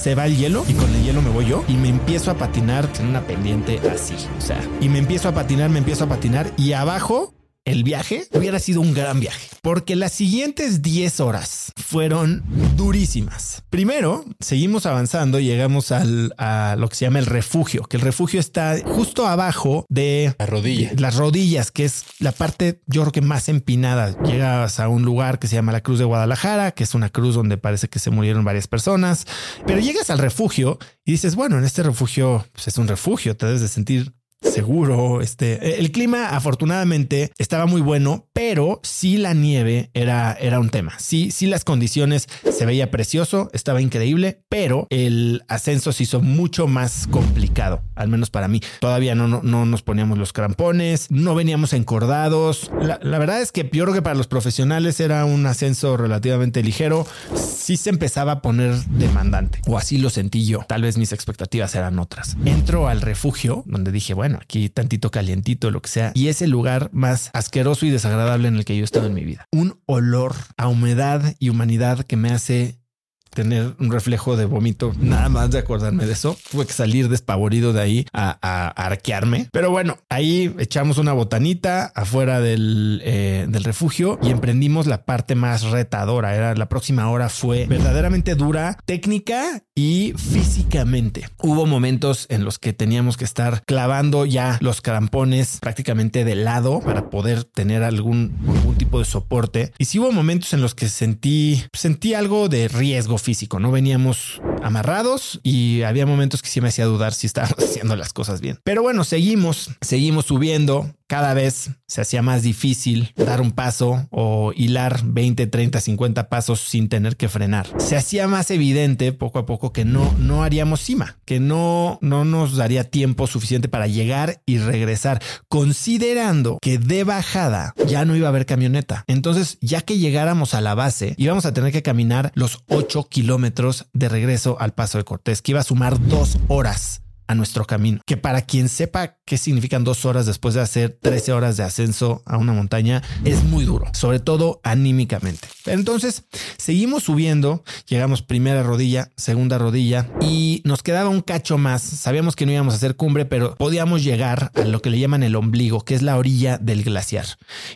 se va el hielo y con el hielo me voy yo y me empiezo a patinar en una pendiente así. O sea, y me empiezo a patinar, me empiezo a patinar y abajo el viaje hubiera sido un gran viaje, porque las siguientes 10 horas fueron durísimas. Primero, seguimos avanzando, llegamos al, a lo que se llama el refugio, que el refugio está justo abajo de La rodilla. las rodillas, que es la parte yo creo que más empinada. Llegas a un lugar que se llama la Cruz de Guadalajara, que es una cruz donde parece que se murieron varias personas, pero llegas al refugio y dices, bueno, en este refugio pues es un refugio, te debes de sentir seguro. Este, el clima afortunadamente estaba muy bueno, pero sí la nieve era, era un tema. Sí, sí las condiciones se veía precioso, estaba increíble, pero el ascenso se hizo mucho más complicado, al menos para mí. Todavía no, no, no nos poníamos los crampones, no veníamos encordados. La, la verdad es que yo creo que para los profesionales era un ascenso relativamente ligero. Sí se empezaba a poner demandante, o así lo sentí yo. Tal vez mis expectativas eran otras. Entro al refugio donde dije, bueno, aquí tantito calientito, lo que sea. Y es el lugar más asqueroso y desagradable en el que yo he estado en mi vida. Un olor a humedad y humanidad que me hace tener un reflejo de vómito, nada más de acordarme de eso. Tuve que salir despavorido de ahí a, arquearme. Pero bueno, ahí echamos una botanita afuera del, eh, del refugio y emprendimos la parte más retadora. Era la próxima hora fue verdaderamente dura, técnica y físicamente. Hubo momentos en los que teníamos que estar clavando ya los crampones prácticamente de lado para poder tener algún, algún tipo de soporte. Y sí hubo momentos en los que sentí, sentí algo de riesgo físico. No veníamos amarrados y había momentos que sí me hacía dudar si estábamos haciendo las cosas bien. Pero bueno, seguimos, seguimos subiendo. Cada vez se hacía más difícil dar un paso o hilar 20, 30, 50 pasos sin tener que frenar. Se hacía más evidente poco a poco que no, no haríamos cima, que no, no nos daría tiempo suficiente para llegar y regresar, considerando que de bajada ya no iba a haber camioneta. Entonces, ya que llegáramos a la base, íbamos a tener que caminar los 8 kilómetros de regreso al Paso de Cortés, que iba a sumar dos horas a nuestro camino. Que para quien sepa qué significan dos horas después de hacer 13 horas de ascenso a una montaña, es muy duro, sobre todo anímicamente. Pero entonces seguimos subiendo, llegamos primera rodilla, segunda rodilla y nos quedaba un cacho más. Sabíamos que no íbamos a hacer cumbre, pero podíamos llegar a lo que le llaman el ombligo, que es la orilla del glaciar.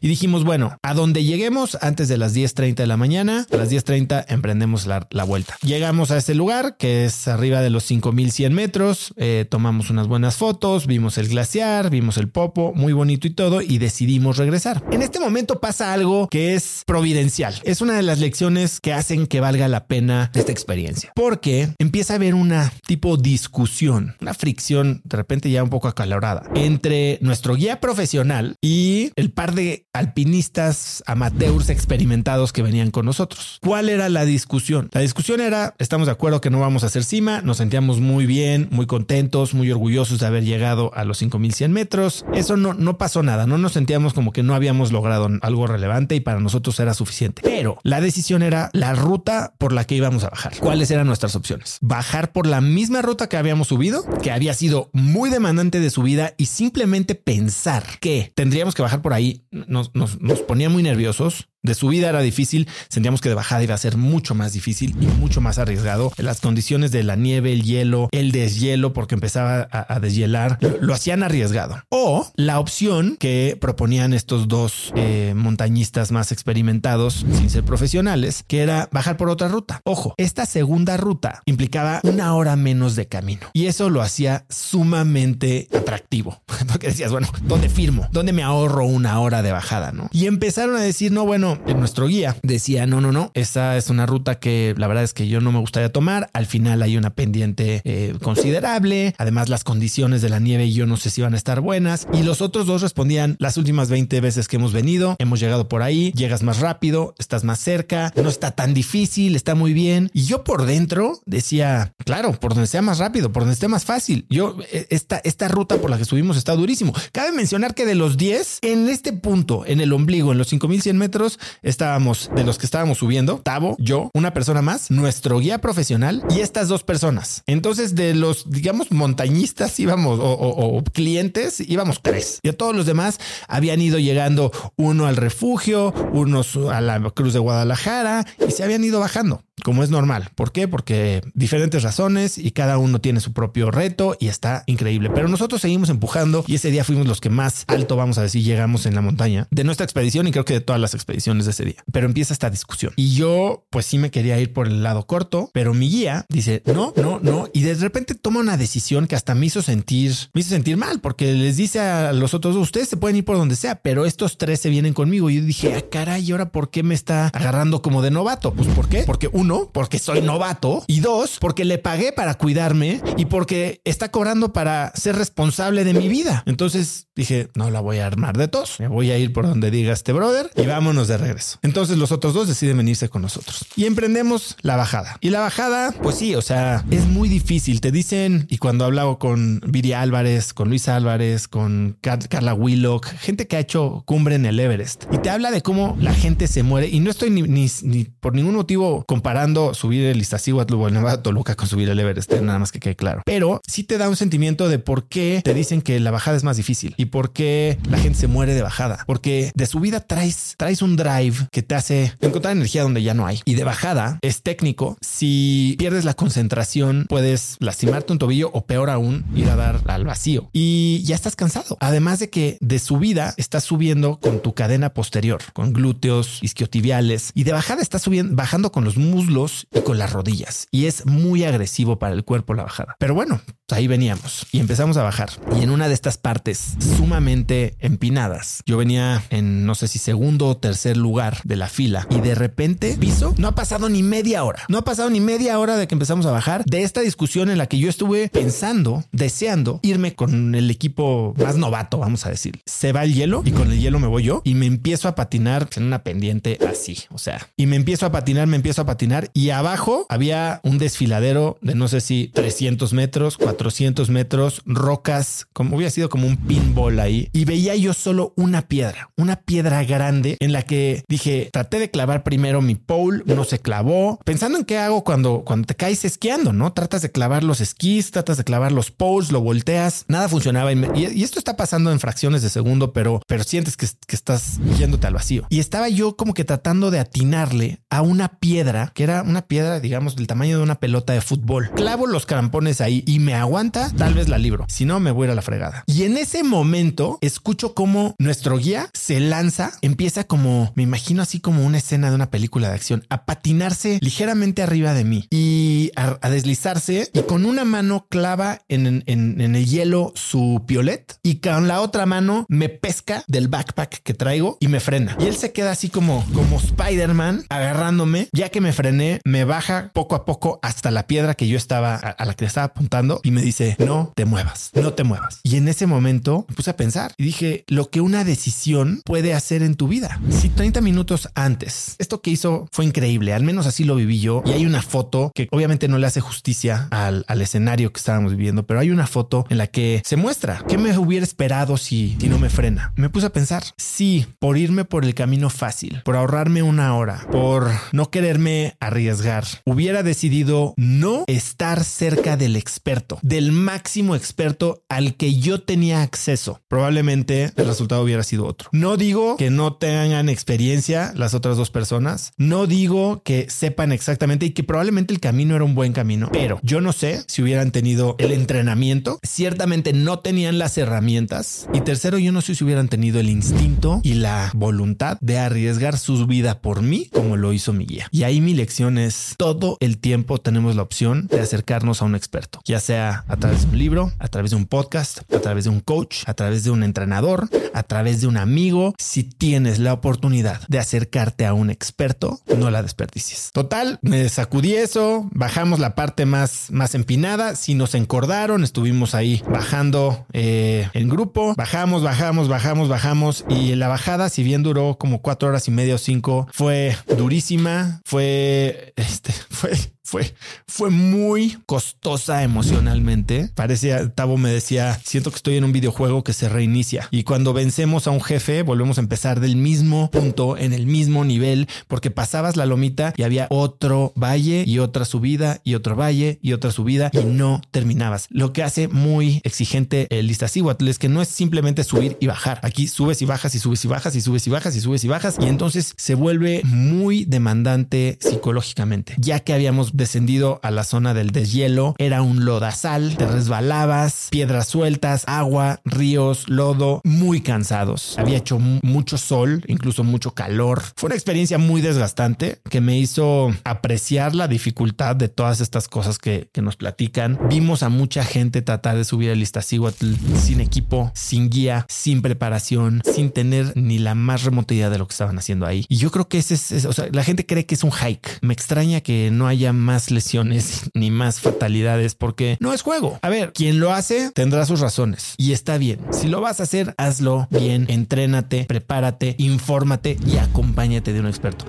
Y dijimos, bueno, a donde lleguemos antes de las 10.30 de la mañana, a las 10.30 emprendemos la, la vuelta. Llegamos a ese lugar que es arriba de los 5100 metros, eh, tomamos unas buenas fotos, vimos el glaciar, vimos el popo, muy bonito y todo, y decidimos regresar. En este momento pasa algo que es providencial. Es una de las lecciones que hacen que valga la pena esta experiencia, porque empieza a haber una tipo discusión, una fricción de repente ya un poco acalorada entre nuestro guía profesional y el par de alpinistas amateurs experimentados que venían con nosotros. ¿Cuál era la discusión? La discusión era, estamos de acuerdo que no vamos a hacer cima, nos sentíamos muy bien, muy contentos, muy orgullosos de haber llegado a los 5100 metros. Eso no, no pasó nada, no nos sentíamos como que no habíamos logrado algo relevante y para nosotros era suficiente. Pero la decisión era la ruta por la que íbamos a bajar. ¿Cuáles eran nuestras opciones? Bajar por la misma ruta que habíamos subido, que había sido muy demandante de subida y simplemente pensar que tendríamos que bajar por ahí nos, nos, nos ponía muy nerviosos. De subida era difícil, sentíamos que de bajada iba a ser mucho más difícil y mucho más arriesgado. Las condiciones de la nieve, el hielo, el deshielo, porque empezaba a, deshielar, lo, lo, hacían arriesgado. O la opción que proponían estos dos eh, montañistas más experimentados, sin ser profesionales, que era bajar por otra ruta. Ojo, esta segunda ruta implicaba una hora menos de camino y eso lo hacía sumamente atractivo, porque decías, bueno, ¿dónde firmo? ¿Dónde me ahorro una hora de bajada? ¿no? Y empezaron a decir, no, bueno, en nuestro guía decía, no, no, no, esa es una ruta que la verdad es que yo no me gustaría tomar. Al final hay una pendiente eh, considerable. Además, las condiciones de la nieve yo no sé si van a estar buenas. Y los otros dos respondían, las últimas 20 veces que hemos venido, hemos llegado por ahí, llegas más rápido, estás más cerca, no está tan difícil, está muy bien. Y yo por dentro decía, claro, por donde sea más rápido, por donde esté más fácil. Yo, esta, esta ruta por la que subimos está durísimo. Cabe mencionar que de los 10, en este punto, en el ombligo, en los 5100 metros, estábamos de los que estábamos subiendo, Tavo, yo, una persona más, nuestro guía profesional y estas dos personas. Entonces, de los, digamos, montañistas íbamos o, clientes, íbamos tres. Y a todos los demás habían ido llegando uno al refugio, unos a la Cruz de Guadalajara y se habían ido bajando. Como es normal. ¿Por qué? Porque diferentes razones y cada uno tiene su propio reto y está increíble. Pero nosotros seguimos empujando y ese día fuimos los que más alto, vamos a decir, llegamos en la montaña de nuestra expedición y creo que de todas las expediciones de ese día. Pero empieza esta discusión y yo pues sí me quería ir por el lado corto, pero mi guía dice no, no, no y de repente toma una decisión que hasta me hizo sentir, me hizo sentir mal porque les dice a los otros ustedes se pueden ir por donde sea, pero estos tres se vienen conmigo. Y yo dije, ah, caray, ¿y ahora por qué me está agarrando como de novato? Pues ¿por qué? Porque uno, porque soy novato y dos, porque le pagué para cuidarme y porque está cobrando para ser responsable de mi vida. Entonces dije, no la voy a armar de tos. Me voy a ir por donde diga este brother y vámonos de regreso. Entonces los otros dos deciden venirse con nosotros y emprendemos la bajada. Y la bajada, pues sí, o sea, es muy difícil. Te dicen, y cuando hablaba con Viri Álvarez, con Luis Álvarez, con Carla Willock, gente que ha hecho cumbre en el Everest y te habla de cómo la gente se muere. Y no estoy ni, ni, por ningún motivo comparando subir el Iztaccíhuatl o el Nevada Toluca con subir el Everest, eh, nada más que quede claro. Pero sí te da un sentimiento de por qué te dicen que la bajada es más difícil y por qué la gente se muere de bajada. Porque de subida traes, traes un drive que te hace encontrar energía donde ya no hay. Y de bajada es técnico. Si pierdes la concentración, puedes lastimarte un tobillo o peor aún, ir a dar al vacío. Y ya estás cansado. Además de que de subida estás subiendo con tu cadena posterior, con glúteos, isquiotibiales y de bajada estás subiendo, bajando con los muslos y con las rodillas. Y es muy agresivo para el cuerpo la bajada. Pero bueno, ahí veníamos y empezamos a bajar. Y en una de estas partes sumamente empinadas, yo venía en no sé si segundo o tercer lugar de la fila y de repente piso. No ha pasado ni media hora. No ha pasado ni media hora de que empezamos a bajar de esta discusión en la que yo estuve pensando, deseando irme con el equipo más novato, vamos a decir. Se va el hielo y con el hielo me voy yo y me empiezo a patinar en una pendiente así. O sea, y me empiezo a patinar, me empiezo a patinar y abajo había un desfiladero de no sé si 300 metros, 400 metros, rocas, como hubiera sido como un pinball ahí. Y veía yo solo una piedra, una piedra grande en la que dije, traté de clavar primero mi pole, no se clavó. Pensando en qué hago cuando, cuando te caes esquiando, ¿no? Tratas de clavar los esquís, tratas de clavar los poles, lo volteas, nada funcionaba. Y, esto está pasando en fracciones de segundo, pero, pero sientes que, que estás yéndote al vacío. Y estaba yo como que tratando de atinarle a una piedra, que era una piedra, digamos, del tamaño de una pelota de fútbol. Clavo los crampones ahí y me aguanta, tal vez la libro. Si no, me voy a ir a la fregada. Y en ese momento escucho como nuestro guía se lanza, empieza como, me imagino así como una escena de una película de acción, a patinarse ligeramente arriba de mí y a, deslizarse y con una mano clava en, en, el hielo su piolet y con la otra mano me pesca del backpack que traigo y me frena. Y él se queda así como, como Spider-Man agarrándome. Ya que me frené, me baja poco a poco hasta la piedra que yo estaba a, la que estaba apuntando me dice, no te muevas, no te muevas. Y en ese momento me puse a pensar y dije, lo que una decisión puede hacer en tu vida. Si 30 minutos antes, esto que hizo fue increíble, al menos así lo viví yo. Y hay una foto que obviamente no le hace justicia al, al escenario que estábamos viviendo, pero hay una foto en la que se muestra qué me hubiera esperado si, si no me frena. Me puse a pensar, sí, por irme por el camino fácil, por ahorrarme una hora, por no quererme arriesgar, hubiera decidido no estar cerca del experto, del máximo experto al que yo tenía acceso. Probablemente el resultado hubiera sido otro. No digo que no tengan experiencia las otras dos personas, no digo que sepan exactamente y que probablemente el camino era un buen camino, pero yo no sé si hubieran tenido el entrenamiento, ciertamente no tenían las herramientas y tercero, yo no sé si hubieran tenido el instinto y la voluntad de arriesgar su vida por mí como lo hizo mi guía. Y ahí mi lección es todo el tiempo tenemos la opción de acercarnos a un experto, ya sea a través de un libro, a través de un podcast, a través de un coach, a través de un entrenador, a través de un amigo. Si tienes la oportunidad de acercarte a un experto, no la desperdicies. Total, me sacudí eso, bajamos la parte más, más empinada, si nos encordaron, estuvimos ahí bajando eh, en grupo, bajamos, bajamos, bajamos, bajamos y la bajada, si bien duró como cuatro horas y media o cinco, fue durísima, fue, este, fue fue, fue muy costosa emocionalmente. Parecía, Tavo me decía, siento que estoy en un videojuego que se reinicia. Y cuando vencemos a un jefe, volvemos a empezar del mismo punto, en el mismo nivel, porque pasabas la lomita y había otro valle y otra subida y otro valle y otra subida y no terminabas. Lo que hace muy exigente el Iztaccíhuatl es que no es simplemente subir y bajar. Aquí subes y bajas y subes y bajas y subes y bajas y subes y bajas y entonces se vuelve muy demandante psicológicamente. Ya que habíamos descendido a la zona del deshielo, era un lodazal, te resbalabas, piedras sueltas, agua, ríos, lodo, muy cansados. Había hecho mucho sol, incluso mucho calor. Fue una experiencia muy desgastante que me hizo apreciar la dificultad de todas estas cosas que, que nos platican. Vimos a mucha gente tratar de subir el Iztaccíhuatl sin equipo, sin guía, sin preparación, sin tener ni la más remota idea de lo que estaban haciendo ahí. Y yo creo que ese es, o sea, la gente cree que es un hike. Me extraña que no haya más lesiones ni más fatalidades porque no es juego. A ver, quien lo hace tendrá sus razones y está bien. Si lo vas a hacer, hazlo bien, entrénate, prepárate, infórmate y acompáñate de un experto.